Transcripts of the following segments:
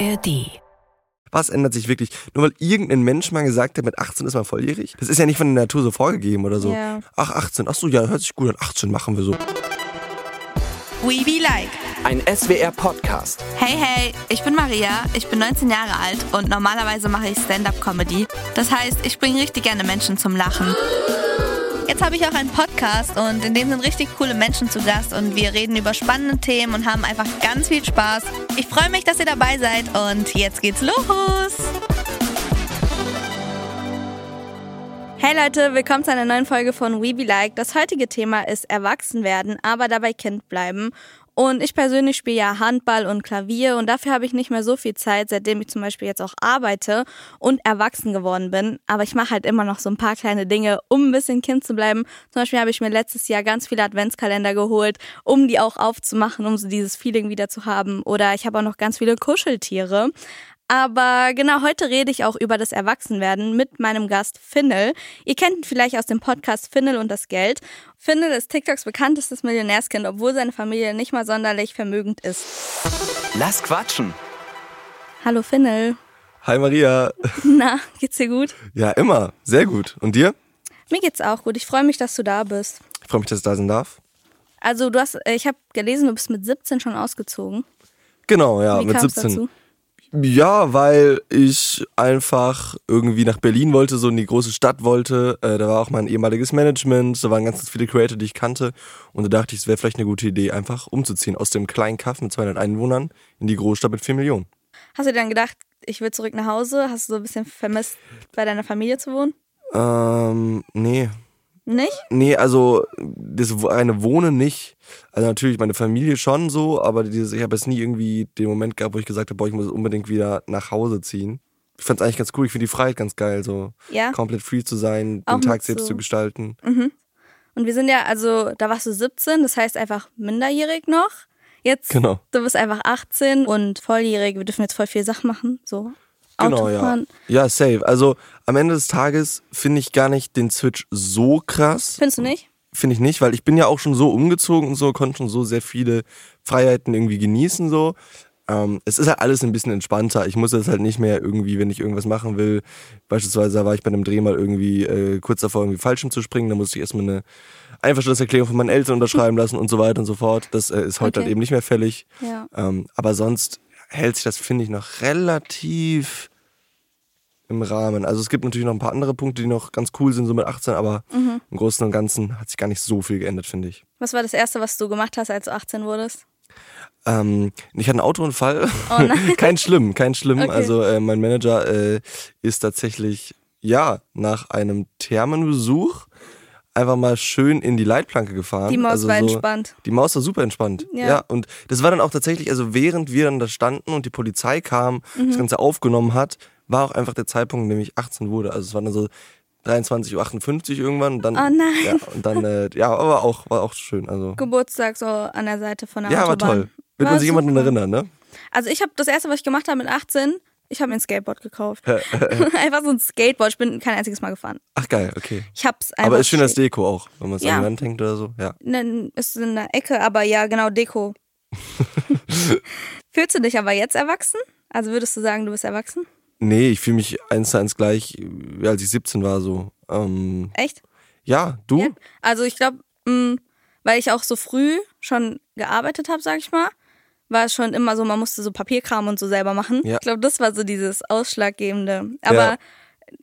ARD. Was ändert sich wirklich? Nur weil irgendein Mensch mal gesagt hat, mit 18 ist man volljährig? Das ist ja nicht von der Natur so vorgegeben oder so. Ja. Ach, 18. Ach so, ja, hört sich gut an. 18 machen wir so. We Be Like. Ein SWR-Podcast. Hey, hey, ich bin Maria, ich bin 19 Jahre alt und normalerweise mache ich Stand-Up-Comedy. Das heißt, ich bringe richtig gerne Menschen zum Lachen. Jetzt habe ich auch einen Podcast und in dem sind richtig coole Menschen zu Gast und wir reden über spannende Themen und haben einfach ganz viel Spaß. Ich freue mich, dass ihr dabei seid und jetzt geht's los. Hey Leute, willkommen zu einer neuen Folge von We Be Like. Das heutige Thema ist Erwachsenwerden, aber dabei Kind bleiben. Und ich persönlich spiele ja Handball und Klavier und dafür habe ich nicht mehr so viel Zeit, seitdem ich zum Beispiel jetzt auch arbeite und erwachsen geworden bin. Aber ich mache halt immer noch so ein paar kleine Dinge, um ein bisschen Kind zu bleiben. Zum Beispiel habe ich mir letztes Jahr ganz viele Adventskalender geholt, um die auch aufzumachen, um so dieses Feeling wieder zu haben. Oder ich habe auch noch ganz viele Kuscheltiere. Aber genau heute rede ich auch über das Erwachsenwerden mit meinem Gast Finnel. Ihr kennt ihn vielleicht aus dem Podcast Finnel und das Geld. Finnel ist TikToks bekanntestes Millionärskind, obwohl seine Familie nicht mal sonderlich vermögend ist. Lass quatschen. Hallo Finnel. Hi Maria. Na, geht's dir gut? Ja, immer. Sehr gut. Und dir? Mir geht's auch gut. Ich freue mich, dass du da bist. Ich freue mich, dass ich da sein darf. Also du hast, ich habe gelesen, du bist mit 17 schon ausgezogen. Genau, ja, Wie mit kam's 17. dazu? Ja, weil ich einfach irgendwie nach Berlin wollte, so in die große Stadt wollte. Äh, da war auch mein ehemaliges Management, da waren ganz viele Creator, die ich kannte. Und da dachte ich, es wäre vielleicht eine gute Idee, einfach umzuziehen aus dem kleinen Kaff mit 200 Einwohnern in die Großstadt mit 4 Millionen. Hast du dir dann gedacht, ich will zurück nach Hause? Hast du so ein bisschen vermisst, bei deiner Familie zu wohnen? Ähm, nee. Nicht? Nee, also das reine Wohnen nicht. Also natürlich meine Familie schon so, aber dieses, ich habe jetzt nie irgendwie den Moment gehabt, wo ich gesagt habe, boah, ich muss unbedingt wieder nach Hause ziehen. Ich fand's eigentlich ganz cool, ich finde die Freiheit ganz geil, so Ja. komplett free zu sein, Auch den Tag selbst so- zu gestalten. Und wir sind ja, also da warst du 17, das heißt einfach minderjährig noch. Jetzt, Genau. du bist einfach 18 und volljährig. Wir dürfen jetzt voll viel Sachen machen, so Genau, ja. Autofahren. Ja, safe. Also am Ende des Tages finde ich gar nicht den Switch so krass. Findest du nicht? Finde ich nicht, weil ich bin ja auch schon so umgezogen und so, konnte schon so sehr viele Freiheiten irgendwie genießen so. Ähm, es ist halt alles ein bisschen entspannter. Ich muss jetzt halt nicht mehr irgendwie, wenn ich irgendwas machen will, beispielsweise war ich bei einem Dreh mal irgendwie äh, kurz davor, irgendwie Fallschirm zu springen, da musste ich erstmal eine Einverständniserklärung von meinen Eltern unterschreiben lassen und so weiter und so fort. Das äh, ist heute Okay. halt eben nicht mehr fällig. Ja. Ähm, aber sonst hält sich das, finde ich, noch relativ im Rahmen. Also es gibt natürlich noch ein paar andere Punkte, die noch ganz cool sind, so mit 18, aber Mhm. im Großen und Ganzen hat sich gar nicht so viel geändert, finde ich. Was war das Erste, was du gemacht hast, als du 18 wurdest? Ähm, ich hatte einen Autounfall. Oh nein. kein schlimm, kein schlimm. Okay. Also äh, mein Manager äh, ist tatsächlich, ja, nach einem Thermenbesuch einfach mal schön in die Leitplanke gefahren. Die Maus also war so, entspannt. Die Maus war super entspannt. Ja. Ja. Und das war dann auch tatsächlich, also während wir dann da standen und die Polizei kam, Mhm. das Ganze aufgenommen hat, war auch einfach der Zeitpunkt, in dem ich 18 wurde. Also es war dann so 23.58 Uhr irgendwann. Und dann, Oh nein. Ja, und dann, äh, ja, aber auch, war auch schön. Also, Geburtstag so an der Seite von der ja, war Autobahn. toll. Wird War man sich super. erinnern, ne? Also ich habe das Erste, was ich gemacht habe mit 18, ich habe mir ein Skateboard gekauft. einfach so ein Skateboard. Ich bin kein einziges Mal gefahren. Ach geil, okay. Ich hab's einfach. Aber ist schön als Deko auch, wenn man es Ja. an die Wand hängt oder so. Ja. Ne, ist in der Ecke, aber ja, genau, Deko. Fühlst du dich aber jetzt erwachsen? Also würdest du sagen, du bist erwachsen? Nee, ich fühle mich eins zu eins gleich, als ich 17 war so. Ähm, Echt? ja, du? Ja. Also ich glaube, weil ich auch so früh schon gearbeitet habe, sag ich mal, war es schon immer so, man musste so Papierkram und so selber machen. Ja. Ich glaube, das war so dieses Ausschlaggebende. Aber Ja.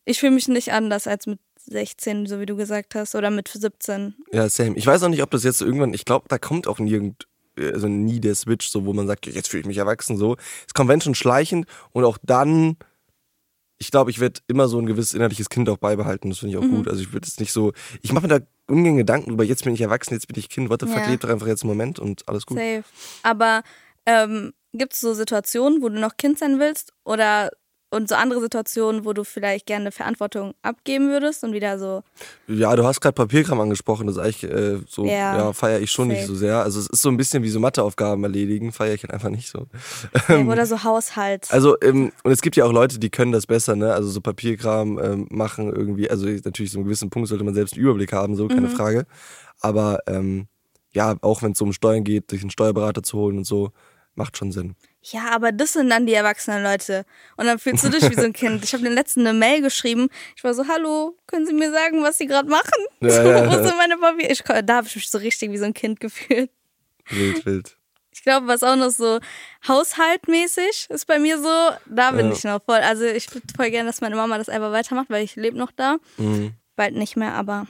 ich fühle mich nicht anders als mit 16, so wie du gesagt hast, oder mit 17. Ja, same. Ich weiß auch nicht, ob das jetzt irgendwann, ich glaube, da kommt auch nirgend, also nie der Switch, so wo man sagt, jetzt fühle ich mich erwachsen so. Es kommt wenn schon schleichend und auch dann, ich glaube, ich werde immer so ein gewisses innerliches Kind auch beibehalten. Das finde ich auch Mhm. gut. Also ich würde jetzt nicht so, ich mache mir da ungern Gedanken drüber, jetzt bin ich erwachsen, jetzt bin ich Kind, what the fuck, Ja. lebt doch einfach jetzt einen Moment und alles gut. Safe. Aber ähm, gibt es so Situationen, wo du noch Kind sein willst? Oder und so andere Situationen, wo du vielleicht gerne Verantwortung abgeben würdest und wieder so, Ja, du hast gerade Papierkram angesprochen, das eigentlich äh, so, Ja, ja, feiere ich schon nicht safe. so sehr. Also es ist so ein bisschen wie so Matheaufgaben erledigen, feiere ich halt einfach nicht so. oder so Haushalt. Also, ähm, und es gibt ja auch Leute, die können das besser, ne? Also so Papierkram ähm, machen irgendwie, also natürlich so einen gewissen Punkt sollte man selbst einen Überblick haben, so, keine Frage. Aber ähm, ja, auch wenn es um Steuern geht, sich einen Steuerberater zu holen und so, macht schon Sinn. Ja, aber das sind dann die erwachsenen Leute. Und dann fühlst du dich wie so ein Kind. Ich habe den letzten eine Mail geschrieben. Ich war so, hallo, können Sie mir sagen, was Sie gerade machen? Ja, so, ja, wo ja. sind meine Papiere? Ich, da habe ich mich so richtig wie so ein Kind gefühlt. Wild, wild. Ich glaube, was auch noch so haushaltmäßig ist bei mir so, da bin ich noch voll. Also ich würde voll gerne, dass meine Mama das einfach weitermacht, weil ich lebe noch da. Mhm. Bald nicht mehr, aber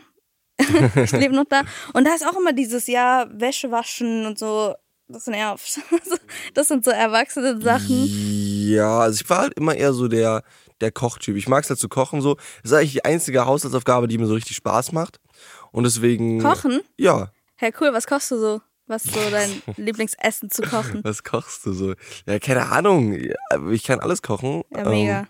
ich lebe noch da. Und da ist auch immer dieses Jahr Wäsche waschen und so. Das nervt. Das sind so erwachsene Sachen. Ja, also ich war halt immer eher so der, der Kochtyp. Ich mag es halt zu kochen so. Das ist eigentlich die einzige Haushaltsaufgabe, die mir so richtig Spaß macht. Und deswegen. Kochen? Ja. Hey, cool, was kochst du so? Was so dein Lieblingsessen zu kochen? Was kochst du so? Ja, keine Ahnung. Ich kann alles kochen. Ja, mega. Ähm,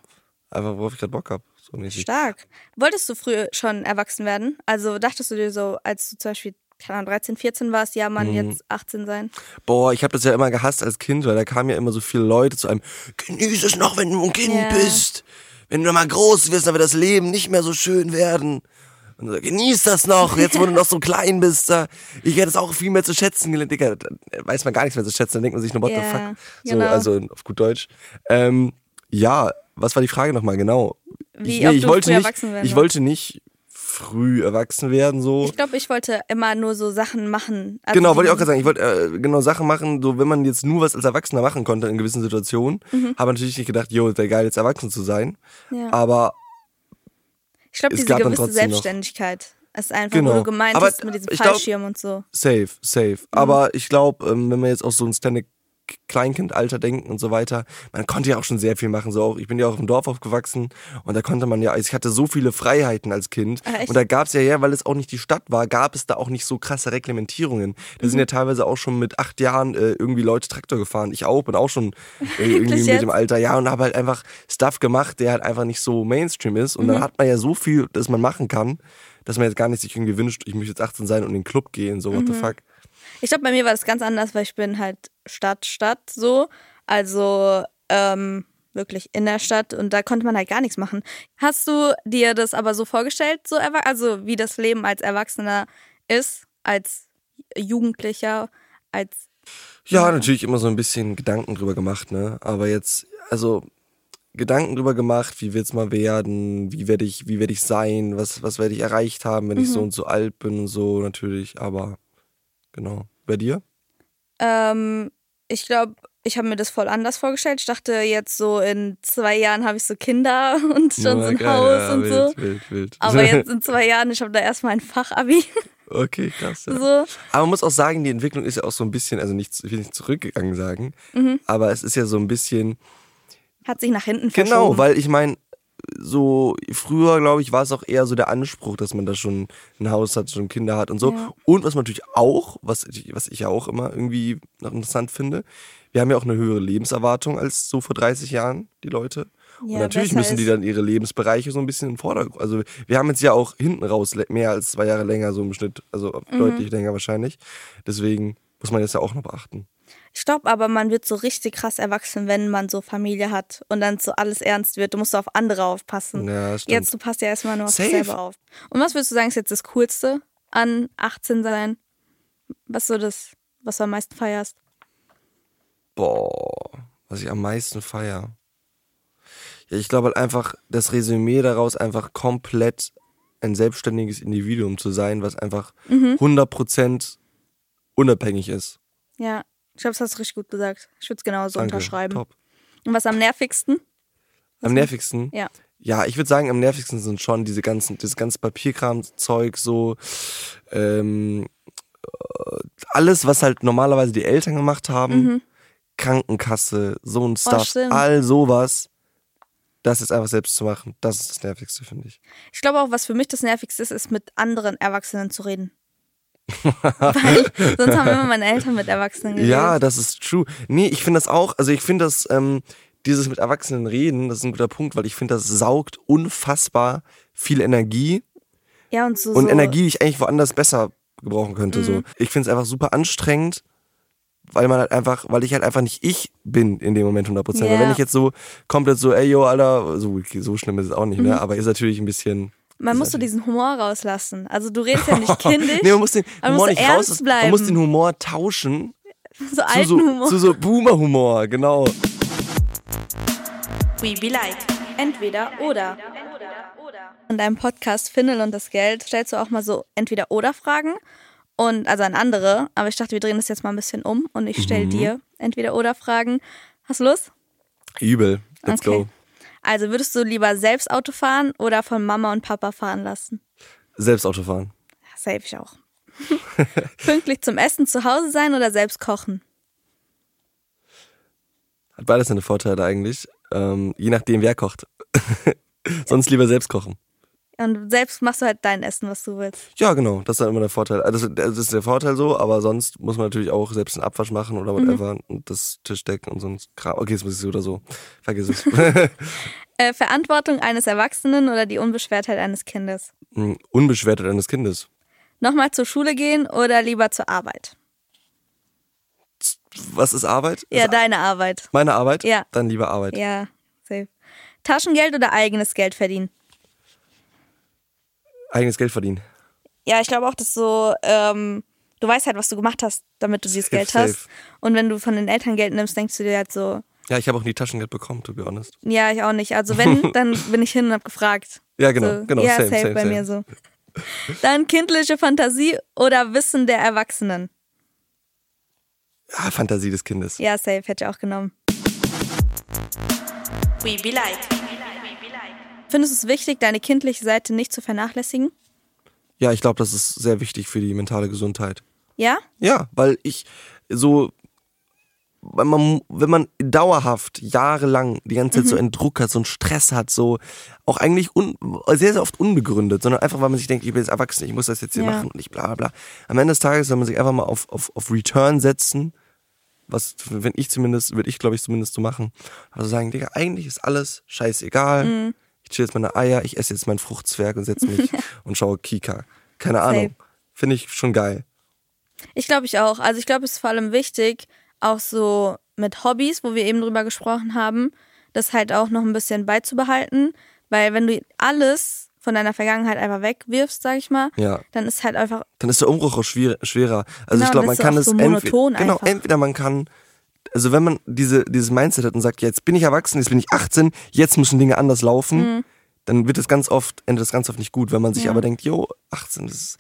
einfach, worauf ich gerade Bock hab. So mäßig. Stark. Wolltest du früher schon erwachsen werden? Also dachtest du dir so, als du zum Beispiel keine Ahnung, 13, 14 warst, ja, man Mhm. jetzt 18 sein? Boah, ich habe das ja immer gehasst als Kind, weil da kamen ja immer so viele Leute zu einem, genieß es noch, wenn du ein Kind Ja. bist. Wenn du mal groß wirst, dann wird das Leben nicht mehr so schön werden. Und so, genieß das noch, jetzt wo du noch so klein bist. Da. Ich hätte es auch viel mehr zu schätzen gelernt. Digga, da weiß man gar nichts mehr zu schätzen, dann denkt man sich nur, what Ja, the fuck. So, genau. also auf gut Deutsch. Ähm, ja, was war die Frage nochmal genau? Wie, ich, ob ich wollte nicht, erwachsen werden ich wollte nicht früh erwachsen werden, so. Ich glaube, ich wollte immer nur so Sachen machen. Also Genau, wollte ich auch gerade sagen. Ich wollte äh, genau Sachen machen, so wenn man jetzt nur was als Erwachsener machen konnte in gewissen Situationen, Mhm. habe natürlich nicht gedacht, jo, wäre geil, jetzt erwachsen zu sein. Ja. Aber Ich glaube, es diese gewisse trotzdem noch- Selbstständigkeit ist einfach, Genau. wo du gemeint Aber hast mit diesem ich glaub- Fallschirm und so. safe, safe. Mhm. Aber ich glaube, ähm, wenn man jetzt auch so ein Stanley Kleinkindalter denken und so weiter, man konnte ja auch schon sehr viel machen. So auch, ich bin ja auch im Dorf aufgewachsen und da konnte man ja, ich hatte so viele Freiheiten als Kind. Ah? Und da gab es ja, ja, weil es auch nicht die Stadt war, gab es da auch nicht so krasse Reglementierungen. Da Mhm. sind ja teilweise auch schon mit acht Jahren äh, irgendwie Leute Traktor gefahren. Ich auch, bin auch schon äh, irgendwie mit jetzt? dem Alter, ja, und habe halt einfach Stuff gemacht, der halt einfach nicht so Mainstream ist. Und Mhm. dann hat man ja so viel, dass man machen kann, dass man jetzt gar nicht sich irgendwie wünscht, ich möchte jetzt 18 sein und in den Club gehen, so what Mhm. the fuck. Ich glaube, bei mir war das ganz anders, weil ich bin halt Stadt, Stadt so. Also ähm, wirklich in der Stadt und da konnte man halt gar nichts machen. Hast du dir das aber so vorgestellt, so also wie das Leben als Erwachsener ist, als Jugendlicher, als Ja, natürlich immer so ein bisschen Gedanken drüber gemacht, ne? Aber jetzt, also Gedanken drüber gemacht, wie wird's mal werden, wie werde ich, wie werde ich sein, was, was werde ich erreicht haben, wenn ich so und so alt bin und so natürlich, aber genau. Bei dir? Ähm, ich glaube, ich habe mir das voll anders vorgestellt. Ich dachte jetzt so in zwei Jahren habe ich so Kinder und schon so ein geil, Haus ja, und wild, so. Wild, wild. Aber jetzt in zwei Jahren, ich habe da erstmal ein Fachabi. okay, krass. Ja. so. Aber man muss auch sagen, die Entwicklung ist ja auch so ein bisschen, also nicht, ich will nicht zurückgegangen sagen, Mhm. aber es ist ja so ein bisschen, Hat sich nach hinten Genau, verschoben. weil ich meine, so früher, glaube ich, war es auch eher so der Anspruch, dass man da schon ein Haus hat, schon Kinder hat und so. Ja. Und was man natürlich auch, was ich, was ich ja auch immer irgendwie noch interessant finde, wir haben ja auch eine höhere Lebenserwartung als so vor 30 Jahren, die Leute. Und Ja, natürlich besser müssen die dann ihre Lebensbereiche so ein bisschen in den Vordergrund. Also wir haben jetzt ja auch hinten raus mehr als zwei Jahre länger so im Schnitt, also Mhm. deutlich länger wahrscheinlich. Deswegen muss man das ja auch noch beachten. Ich glaube aber, man wird so richtig krass erwachsen, wenn man so Familie hat und dann so alles ernst wird. Du musst auf andere aufpassen. Ja, stimmt. Jetzt, du passt ja erstmal nur auf dich Safe. selber auf. Und was würdest du sagen, ist jetzt das Coolste an 18 sein? Was so das, was du am meisten feierst? Boah, was ich am meisten feier. Ja, ich glaube halt einfach, das Resümee daraus einfach komplett ein selbstständiges Individuum zu sein, was einfach Mhm. 100% unabhängig ist. Ja, ich glaube, das hast du richtig gut gesagt. Ich würde es genauso Danke. unterschreiben. Top. Und was am nervigsten? Am nervigsten? Ja. Ja, ich würde sagen, am nervigsten sind schon diese ganzen, das ganze Papierkram-Zeug, so ähm, äh, alles, was halt normalerweise die Eltern gemacht haben, Krankenkasse, so ein Stuff, Mhm. stimmt. all sowas, das jetzt einfach selbst zu machen, das ist das Nervigste, finde ich. Ich glaube auch, was für mich das Nervigste ist, ist mit anderen Erwachsenen zu reden. Weil sonst haben immer meine Eltern mit Erwachsenen geredet. Ja, das ist true. Nee, ich finde das auch, also ich finde das, ähm, dieses mit Erwachsenen reden, das ist ein guter Punkt, weil ich finde, das saugt unfassbar viel Energie ja und so. und so Energie, die ich eigentlich woanders besser gebrauchen könnte. So. Ich finde es einfach super anstrengend, weil man halt einfach, weil ich halt einfach nicht ich bin in dem Moment 100%. Weil Ja. wenn ich jetzt so komplett so, ey yo, Alter, so, so schlimm ist es auch nicht, ne? Aber ist natürlich ein bisschen. Man muss so diesen Humor rauslassen. Also du redest ja nicht kindisch. nee, man muss den Humor musst nicht raus. bleiben. Man muss den Humor tauschen So zu alten so, Humor. zu so Boomer-Humor, genau. We Be Like. Entweder oder. In deinem Podcast Findel und das Geld stellst du auch mal so Entweder-Oder-Fragen. Und also an andere. Aber ich dachte, wir drehen das jetzt mal ein bisschen um und ich stelle dir Entweder-Oder-Fragen. Hast du Lust? Übel. Let's Okay. go. Also würdest du lieber selbst Auto fahren oder von Mama und Papa fahren lassen? Selbst Auto fahren. Ja, safe ich auch. Pünktlich zum Essen zu Hause sein oder selbst kochen? Hat beides seine Vorteile eigentlich. Ähm, je nachdem, wer kocht. Sonst lieber selbst kochen. Und selbst machst du halt dein Essen, was du willst. Ja, genau, das ist dann immer der Vorteil. Also das ist der Vorteil so, aber sonst muss man natürlich auch selbst einen Abwasch machen oder whatever und das Tischdecken und so ein Kram. Okay, das muss ich so oder so. Vergiss es. Äh, Verantwortung eines Erwachsenen oder die Unbeschwertheit eines Kindes? Hm, Unbeschwertheit eines Kindes. Nochmal zur Schule gehen oder lieber zur Arbeit? Was ist Arbeit? Ja, ist deine Arbeit. meine Arbeit? Ja. Dann lieber Arbeit. Ja, safe. Taschengeld oder eigenes Geld verdienen? Eigenes Geld verdienen. Ja, ich glaube auch, dass so, ähm, du weißt halt, was du gemacht hast, damit du dieses Safe, Geld hast. safe. Und wenn du von den Eltern Geld nimmst, denkst du dir halt so, Ja, ich habe auch nie Taschengeld bekommen, to be honest. ja, ich auch nicht. Also wenn, dann bin ich hin und hab gefragt. Ja, genau, so, genau, Ja, same, safe same, bei mir so. Dann kindliche Fantasie oder Wissen der Erwachsenen? Ja, Fantasie des Kindes. Ja, safe, hätte ich auch genommen. We be like. Findest du es wichtig, deine kindliche Seite nicht zu vernachlässigen? Ja, ich glaube, das ist sehr wichtig für die mentale Gesundheit. Ja? Ja, weil ich so, weil man, wenn man dauerhaft jahrelang die ganze Zeit so einen Druck hat, so einen Stress hat, so auch eigentlich un, sehr, sehr oft unbegründet, sondern einfach, weil man sich denkt, ich bin jetzt erwachsen, ich muss das jetzt hier Ja. machen und ich bla bla bla. Am Ende des Tages soll man sich einfach mal auf, auf, auf Return setzen, was, wenn ich zumindest, würde ich glaube ich zumindest so machen. Also sagen, Digga, eigentlich ist alles scheißegal. Ich chill jetzt meine Eier, ich esse jetzt meinen Fruchtzwerg und setze mich und schaue Kika. Keine Ahnung. Finde ich schon geil. Ich glaube ich auch. Also ich glaube, es ist vor allem wichtig, auch so mit Hobbys, wo wir eben drüber gesprochen haben, das halt auch noch ein bisschen beizubehalten. Weil wenn du alles von deiner Vergangenheit einfach wegwirfst, sag ich mal, Ja. dann ist halt einfach, dann ist der Umbruch auch schwer, schwerer. Also Genau, ich glaube, man kann auch es so entweder, genau, entweder man kann, also wenn man diese, dieses Mindset hat und sagt, jetzt bin ich erwachsen, jetzt bin ich 18, jetzt müssen Dinge anders laufen, Mhm. dann wird es ganz oft, endet es ganz oft nicht gut, wenn man sich aber denkt, jo, 18, das ist,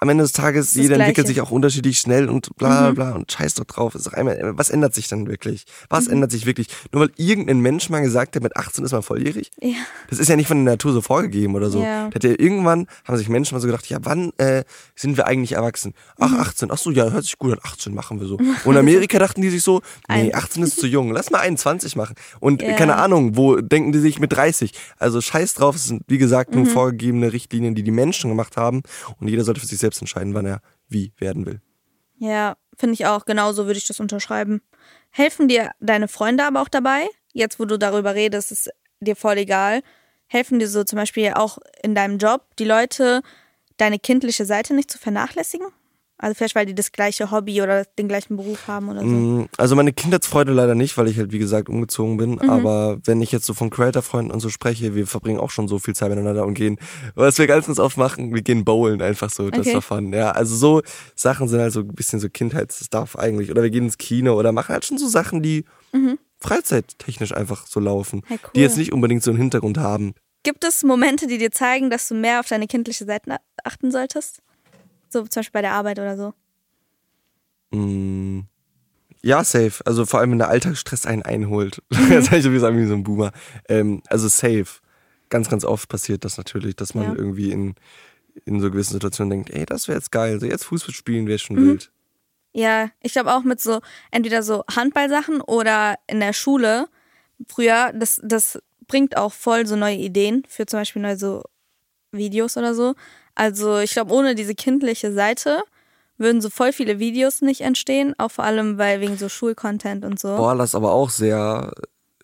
am Ende des Tages, das jeder entwickelt. Mhm. sich auch unterschiedlich schnell und bla bla bla und scheiß doch drauf. Ist doch einmal, was ändert sich dann wirklich? Was Mhm. ändert sich wirklich? Nur weil irgendein Mensch mal gesagt hat, mit 18 ist man volljährig? ja, Das ist ja nicht von der Natur so vorgegeben oder so. Ja. Ja irgendwann, haben sich Menschen mal so gedacht, ja, wann äh, sind wir eigentlich erwachsen? Ach, 18. Ach so, ja, hört sich gut an. 18 machen wir so. Und in Amerika dachten die sich so, nee, 18 ist zu jung. Lass mal 21 machen. Und äh, Ja. keine Ahnung, wo denken die sich mit 30? Also scheiß drauf, es sind, wie gesagt, nur vorgegebene Richtlinien, die die Menschen gemacht haben. Und jeder sollte für sich selbst entscheiden, wann er wie werden will. ja, finde ich auch. Genauso würde ich das unterschreiben. Helfen dir deine Freunde aber auch dabei? Jetzt, wo du darüber redest, ist dir voll egal. Helfen dir so zum Beispiel auch in deinem Job die Leute, deine kindliche Seite nicht zu vernachlässigen? Also vielleicht, weil die das gleiche Hobby oder den gleichen Beruf haben oder so. Mm, Also meine Kindheitsfreude leider nicht, weil ich halt wie gesagt umgezogen bin. Mhm. Aber wenn ich jetzt so von Creator-Freunden und so spreche, wir verbringen auch schon so viel Zeit miteinander und gehen, was wir ganz, oft machen, wir gehen bowlen einfach so, das Okay. war fun. Ja, also so Sachen sind halt so ein bisschen so Kindheitsstuff eigentlich. Oder wir gehen ins Kino oder machen halt schon so Sachen, die freizeittechnisch einfach so laufen. Mhm. Hey, cool. Die jetzt nicht unbedingt so einen Hintergrund haben. Gibt es Momente, die dir zeigen, dass du mehr auf deine kindliche Seite achten solltest? So zum Beispiel bei der Arbeit oder so. Mm, Ja, safe. Also vor allem, wenn der Alltagsstress einen einholt. Mhm. Jetzt habe ich so sagen wie so ein Boomer. Ähm, also safe. Ganz, ganz oft passiert das natürlich, dass man Ja. irgendwie in, in so gewissen Situationen denkt, ey, das wäre jetzt geil. So jetzt Fußball spielen wäre schon Mhm. wild. Ja, ich glaube auch mit so entweder so Handballsachen oder in der Schule. Früher, das, das bringt auch voll so neue Ideen für zum Beispiel neue so Videos oder so. Also ich glaube, ohne diese kindliche Seite würden so voll viele Videos nicht entstehen, auch vor allem weil wegen so Schulcontent und so. Boah, das ist aber auch sehr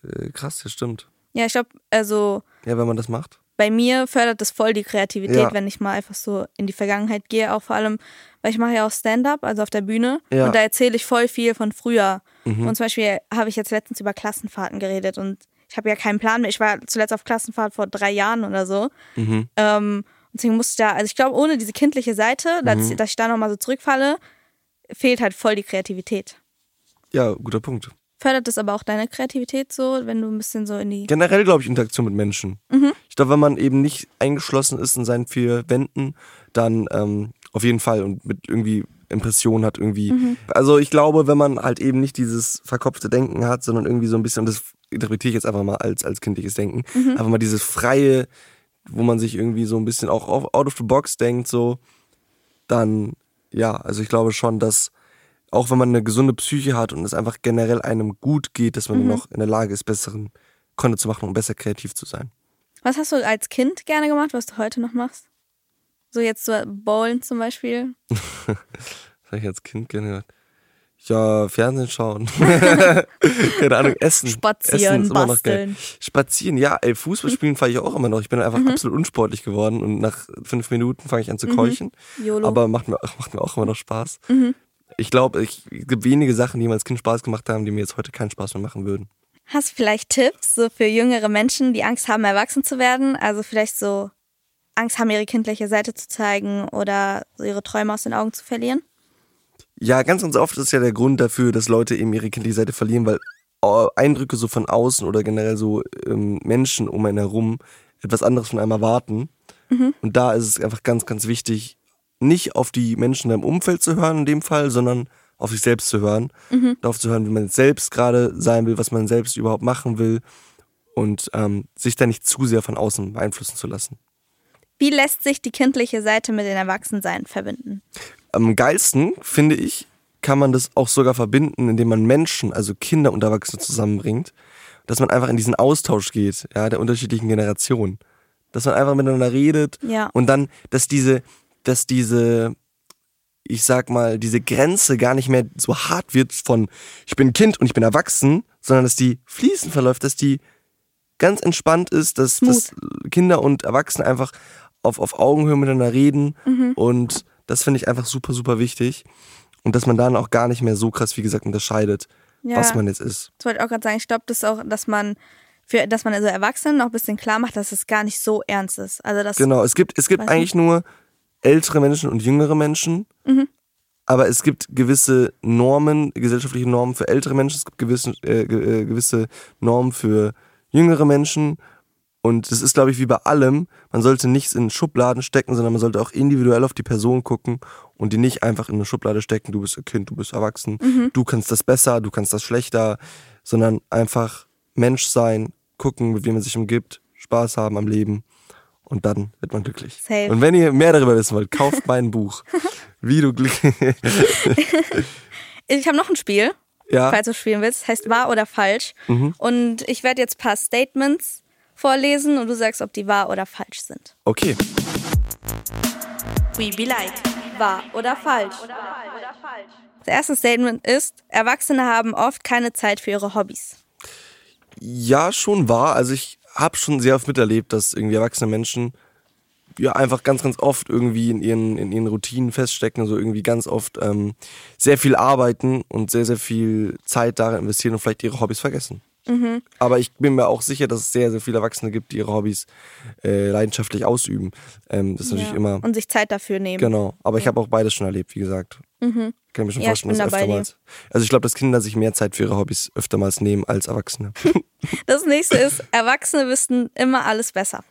äh, krass, das stimmt. Ja, ich glaube, also Ja, wenn man das macht. bei mir fördert das voll die Kreativität, Ja. wenn ich mal einfach so in die Vergangenheit gehe, auch vor allem, weil ich mache ja auch Stand-up, also auf der Bühne Ja. Mhm. und da erzähle ich voll viel von früher. Und zum Beispiel habe ich jetzt letztens über Klassenfahrten geredet und ich habe ja keinen Plan mehr. Ich war zuletzt auf Klassenfahrt vor drei Jahren oder so. Mhm. Ähm, und deswegen musste ich da, also ich glaube, ohne diese kindliche Seite, Mhm. dass, dass ich da nochmal so zurückfalle, fehlt halt voll die Kreativität. Ja, guter Punkt. Fördert das aber auch deine Kreativität so, wenn du ein bisschen so in die. Generell glaube ich Interaktion mit Menschen. Ich glaube, wenn man eben nicht eingeschlossen ist in seinen vier Wänden, dann ähm, auf jeden Fall und mit irgendwie Impressionen hat irgendwie. Also ich glaube, wenn man halt eben nicht dieses verkopfte Denken hat, sondern irgendwie so ein bisschen, und das interpretiere ich jetzt einfach mal als, als kindliches Denken, einfach mal dieses freie, wo man sich irgendwie so ein bisschen auch out of the box denkt, so, dann ja, also ich glaube schon, dass auch wenn man eine gesunde Psyche hat und es einfach generell einem gut geht, dass man noch in der Lage ist, besseren Content zu machen und besser kreativ zu sein. Was hast du als Kind gerne gemacht, was du heute noch machst? So jetzt so Bowlen zum Beispiel. Das habe ich als Kind gerne gehört. Ja, Fernsehen schauen. Keine Ahnung, Essen. Spazieren, Essen ist immer noch geil. basteln. Spazieren, ja, ey, Fußball spielen fahre ich auch immer noch. Ich bin einfach absolut unsportlich geworden und nach fünf Minuten fange ich an zu keuchen. YOLO. Aber macht mir, macht mir auch immer noch Spaß. Ich glaube, ich, es gibt wenige Sachen, die mir als Kind Spaß gemacht haben, die mir jetzt heute keinen Spaß mehr machen würden. Hast du vielleicht Tipps so für jüngere Menschen, die Angst haben, erwachsen zu werden? Also vielleicht so Angst haben, ihre kindliche Seite zu zeigen oder so ihre Träume aus den Augen zu verlieren? Ja, ganz, ganz oft ist ja der Grund dafür, dass Leute eben ihre kindliche Seite verlieren, weil äh, Eindrücke so von außen oder generell so ähm, Menschen um einen herum etwas anderes von einem erwarten. Und da ist es einfach ganz, ganz wichtig, nicht auf die Menschen in deinem Umfeld zu hören in dem Fall, sondern auf sich selbst zu hören. Darauf zu hören, wie man selbst gerade sein will, was man selbst überhaupt machen will und ähm, sich da nicht zu sehr von außen beeinflussen zu lassen. Wie lässt sich die kindliche Seite mit dem Erwachsensein verbinden? Am geilsten, finde ich, kann man das auch sogar verbinden, indem man Menschen, also Kinder und Erwachsene zusammenbringt. Dass man einfach in diesen Austausch geht, ja, der unterschiedlichen Generationen. Dass man einfach miteinander redet Ja. und dann, dass diese, dass diese, ich sag mal, diese Grenze gar nicht mehr so hart wird von ich bin Kind und ich bin erwachsen, sondern dass die fließend verläuft, dass die ganz entspannt ist, dass, dass Kinder und Erwachsene einfach auf, auf Augenhöhe miteinander reden und das finde ich einfach super, super wichtig. Und dass man dann auch gar nicht mehr so krass, wie gesagt, unterscheidet, Ja. was man jetzt ist. Das wollte ich auch gerade sagen. Ich glaube, das auch, dass man für, dass man also Erwachsenen noch ein bisschen klar macht, dass es gar nicht so ernst ist. Also das Genau, es gibt, es gibt eigentlich nur ältere Menschen und jüngere Menschen. Aber es gibt gewisse Normen, gesellschaftliche Normen für ältere Menschen, es gibt gewisse, äh, äh, gewisse Normen für jüngere Menschen. Und das ist, glaube ich, wie bei allem, man sollte nichts in Schubladen stecken, sondern man sollte auch individuell auf die Person gucken und die nicht einfach in eine Schublade stecken, du bist ein Kind, du bist erwachsen, du kannst das besser, du kannst das schlechter, sondern einfach Mensch sein, gucken, mit wem man sich umgibt, Spaß haben am Leben und dann wird man glücklich. Safe. Und wenn ihr mehr darüber wissen wollt, kauft mein Buch. Wie du glücklich. Ich habe noch ein Spiel, ja, falls du spielen willst. Heißt wahr oder falsch. Mhm. Und ich werde jetzt ein paar Statements vorlesen und du sagst, ob die wahr oder falsch sind. okay. We be like. Wahr oder falsch? Das erste Statement ist, Erwachsene haben oft keine Zeit für ihre Hobbys. Ja, schon wahr. Also ich habe schon sehr oft miterlebt, dass irgendwie erwachsene Menschen ja einfach ganz, ganz oft irgendwie in ihren, in ihren Routinen feststecken, so irgendwie ganz oft ähm, sehr viel arbeiten und sehr, sehr viel Zeit darin investieren und vielleicht ihre Hobbys vergessen. Aber ich bin mir auch sicher, dass es sehr, sehr viele Erwachsene gibt, die ihre Hobbys äh, leidenschaftlich ausüben. Ähm, das ist natürlich Ja. immer. Und sich Zeit dafür nehmen. Genau. Aber ich habe auch beides schon erlebt, wie gesagt. Kann mir schon Ja, ich vorstellen, dass öftermals. Also ich glaube, dass Kinder sich mehr Zeit für ihre Hobbys öftermals nehmen als Erwachsene. Das nächste ist, Erwachsene wüssten immer alles besser.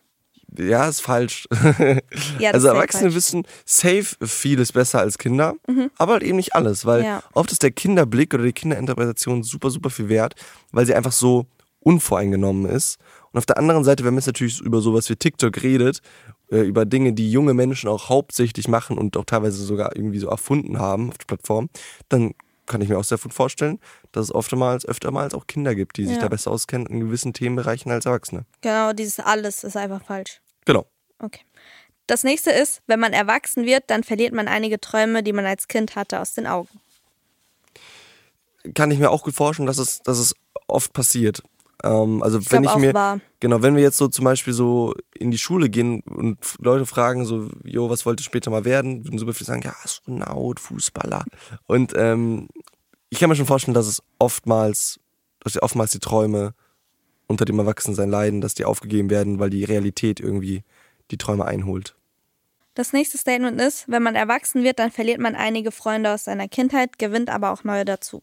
Ja, ist falsch. Ja, also Erwachsene falsch. wissen safe vieles besser als Kinder, aber halt eben nicht alles, weil Ja. oft ist der Kinderblick oder die Kinderinterpretation super, super viel wert, weil sie einfach so unvoreingenommen ist. Und auf der anderen Seite, wenn man jetzt natürlich über sowas wie TikTok redet, äh, über Dinge, die junge Menschen auch hauptsächlich machen und auch teilweise sogar irgendwie so erfunden haben auf der Plattform, dann kann ich mir auch sehr gut vorstellen, dass es oftmals, öftermals auch Kinder gibt, die sich Ja. da besser auskennen in gewissen Themenbereichen als Erwachsene. Genau, dieses alles ist einfach falsch. Genau. Okay. Das nächste ist, wenn man erwachsen wird, dann verliert man einige Träume, die man als Kind hatte, aus den Augen. kann ich mir auch gut vorstellen, dass es, dass es oft passiert. Ähm, also Ich wenn ich mir, wahr. genau, wenn wir jetzt so zum Beispiel so in die Schule gehen und Leute fragen so, jo, was wollt ihr später mal werden? Würden super viele sagen, ja, Astronaut, Fußballer. Und ähm, ich kann mir schon vorstellen, dass es oftmals, dass oftmals die Träume unter dem Erwachsensein leiden, dass die aufgegeben werden, weil die Realität irgendwie die Träume einholt. Das nächste Statement ist, wenn man erwachsen wird, dann verliert man einige Freunde aus seiner Kindheit, gewinnt aber auch neue dazu.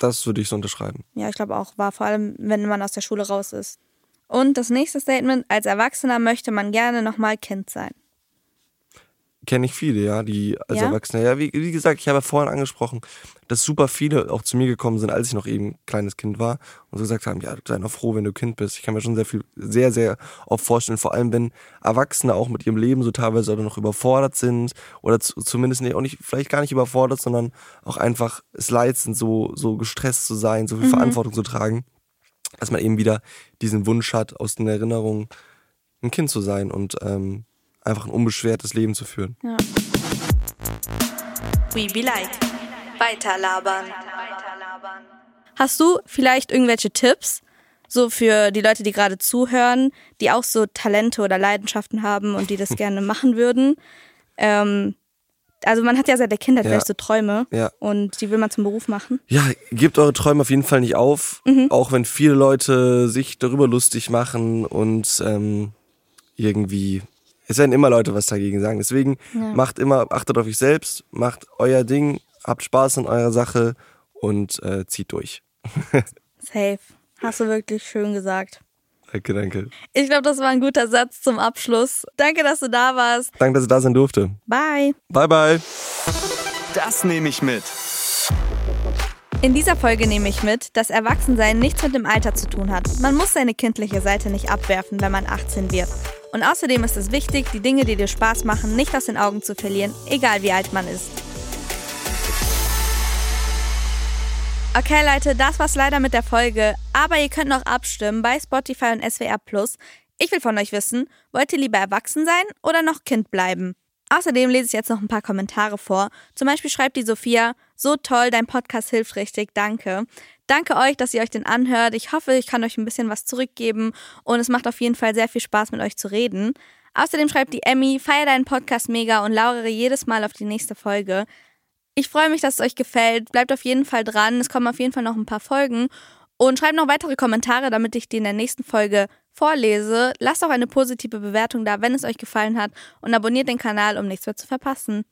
Das würde ich so unterschreiben. Ja, ich glaube auch, war vor allem, wenn man aus der Schule raus ist. Und das nächste Statement, als Erwachsener möchte man gerne nochmal Kind sein. Kenne ich viele, ja, die als Ja? Erwachsene. Ja, wie, wie gesagt, ich habe ja vorhin angesprochen, dass super viele auch zu mir gekommen sind, als ich noch eben kleines Kind war und so gesagt haben, ja, sei noch froh, wenn du Kind bist. Ich kann mir schon sehr viel, sehr, sehr oft vorstellen, vor allem wenn Erwachsene auch mit ihrem Leben so teilweise oder noch überfordert sind oder zu, zumindest nicht, auch nicht, vielleicht gar nicht überfordert, sondern auch einfach es leid sind, so, so gestresst zu sein, so viel Verantwortung zu tragen, dass man eben wieder diesen Wunsch hat, aus den Erinnerungen ein Kind zu sein und ähm, einfach ein unbeschwertes Leben zu führen. Ja. We be like. Weiterlabern. Hast du vielleicht irgendwelche Tipps, so für die Leute, die gerade zuhören, die auch so Talente oder Leidenschaften haben und die das gerne machen würden? Ähm, also man hat ja seit der Kindheit Ja. vielleicht so Träume Ja. und die will man zum Beruf machen. Ja, gebt eure Träume auf jeden Fall nicht auf, auch wenn viele Leute sich darüber lustig machen und ähm, irgendwie, es werden immer Leute was dagegen sagen. Deswegen macht immer, achtet auf euch selbst, macht euer Ding, habt Spaß an eurer Sache und äh, zieht durch. Safe. Hast du wirklich schön gesagt. Danke, danke. Ich glaube, das war ein guter Satz zum Abschluss. Danke, dass du da warst. Danke, dass ich da sein durfte. Bye. Bye, bye. Das nehme ich mit. In dieser Folge nehme ich mit, dass Erwachsensein nichts mit dem Alter zu tun hat. Man muss seine kindliche Seite nicht abwerfen, wenn man 18 wird. Und außerdem ist es wichtig, die Dinge, die dir Spaß machen, nicht aus den Augen zu verlieren, egal wie alt man ist. Okay, Leute, das war's leider mit der Folge. Aber ihr könnt noch abstimmen bei Spotify und SWR Plus. Ich will von euch wissen, wollt ihr lieber erwachsen sein oder noch Kind bleiben? Außerdem lese ich jetzt noch ein paar Kommentare vor. Zum Beispiel schreibt die Sophia, so toll, dein Podcast hilft richtig, danke. Danke euch, dass ihr euch den anhört. Ich hoffe, ich kann euch ein bisschen was zurückgeben und es macht auf jeden Fall sehr viel Spaß, mit euch zu reden. Außerdem schreibt die Emmy, feier deinen Podcast mega und lauere jedes Mal auf die nächste Folge. Ich freue mich, dass es euch gefällt. Bleibt auf jeden Fall dran. Es kommen auf jeden Fall noch ein paar Folgen. Und schreibt noch weitere Kommentare, damit ich die in der nächsten Folge vorlese. Lasst auch eine positive Bewertung da, wenn es euch gefallen hat. Und abonniert den Kanal, um nichts mehr zu verpassen.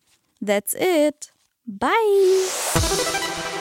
That's it. Bye.